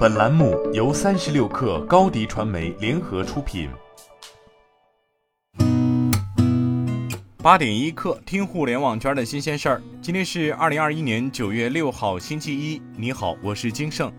本栏目由三十六氪高低传媒联合出品。八点一刻，听互联网圈的新鲜事儿。今天是二零二一年九月六号，星期一。你好，我是金盛。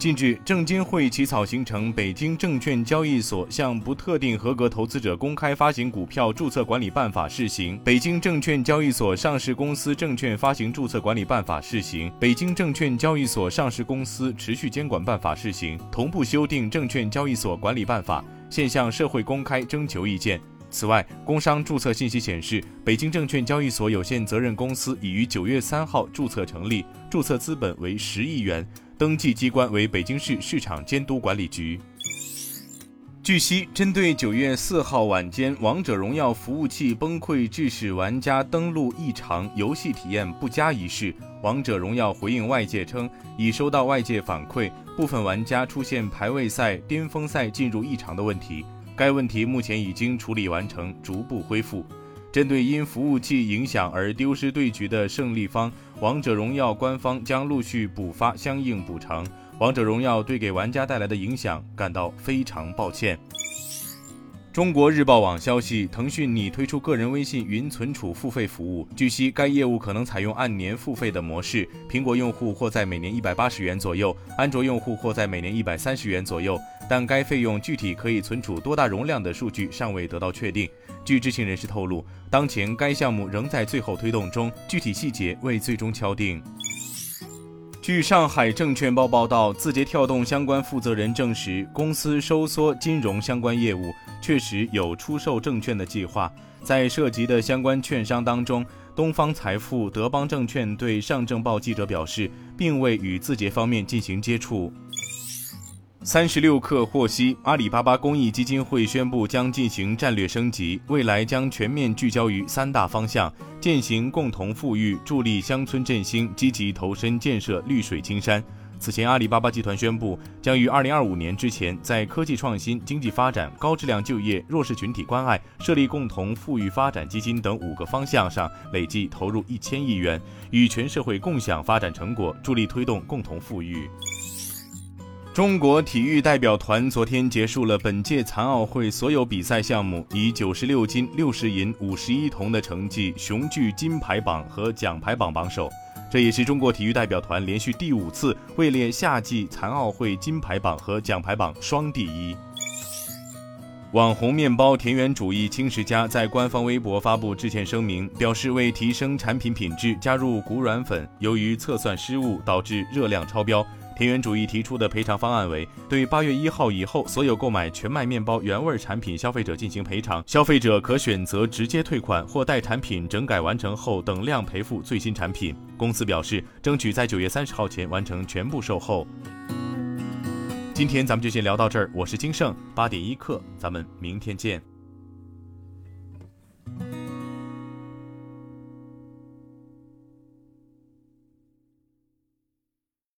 近日，证监会起草形成北京证券交易所向不特定合格投资者公开发行股票注册管理办法试行，北京证券交易所上市公司证券发行注册管理办法试行，北京证券交易所上市公司持续监管办法试行，同步修订证券交易所管理办法，现向社会公开征求意见。此外，工商注册信息显示，北京证券交易所有限责任公司已于九月三号注册成立，注册资本为十亿元。登记机关为北京市市场监督管理局。据悉，针对九月四号晚间《王者荣耀》服务器崩溃致使玩家登录异常、游戏体验不佳一事，《王者荣耀》回应外界称，已收到外界反馈，部分玩家出现排位赛、巅峰赛进入异常的问题，该问题目前已经处理完成，逐步恢复。针对因服务器影响而丢失对局的胜利方，王者荣耀官方将陆续补发相应补偿。王者荣耀对给玩家带来的影响感到非常抱歉。中国日报网消息，腾讯拟推出个人微信云存储付费服务。据悉，该业务可能采用按年付费的模式，苹果用户或在每年一百八十元左右，安卓用户或在每年一百三十元左右。但该费用具体可以存储多大容量的数据尚未得到确定。据知情人士透露，当前该项目仍在最后推动中，具体细节未最终敲定。据上海证券报报道，字节跳动相关负责人证实，公司收缩金融相关业务，确实有出售证券的计划。在涉及的相关券商当中，东方财富、德邦证券对上证报记者表示，并未与字节方面进行接触。三十六氪获悉，阿里巴巴公益基金会宣布将进行战略升级，未来将全面聚焦于三大方向：践行共同富裕，助力乡村振兴，积极投身建设绿水青山。此前，阿里巴巴集团宣布，将于二零二五年之前，在科技创新、经济发展、高质量就业、弱势群体关爱、设立共同富裕发展基金等五个方向上，累计投入一千亿元，与全社会共享发展成果，助力推动共同富裕。中国体育代表团昨天结束了本届残奥会所有比赛项目，以九十六金、六十银、五十一铜的成绩雄踞金牌榜和奖牌榜榜首。这也是中国体育代表团连续第五次位列夏季残奥会金牌榜和奖牌榜双第一。网红面包田园主义轻食家在官方微博发布致歉声明，表示为提升产品品质加入谷软粉，由于测算失误导致热量超标。田园主义提出的赔偿方案为：对八月一号以后所有购买全麦面包原味产品消费者进行赔偿，消费者可选择直接退款或待产品整改完成后等量赔付最新产品。公司表示，争取在九月三十号前完成全部售后。今天咱们就先聊到这儿，我是金盛八点一刻，咱们明天见。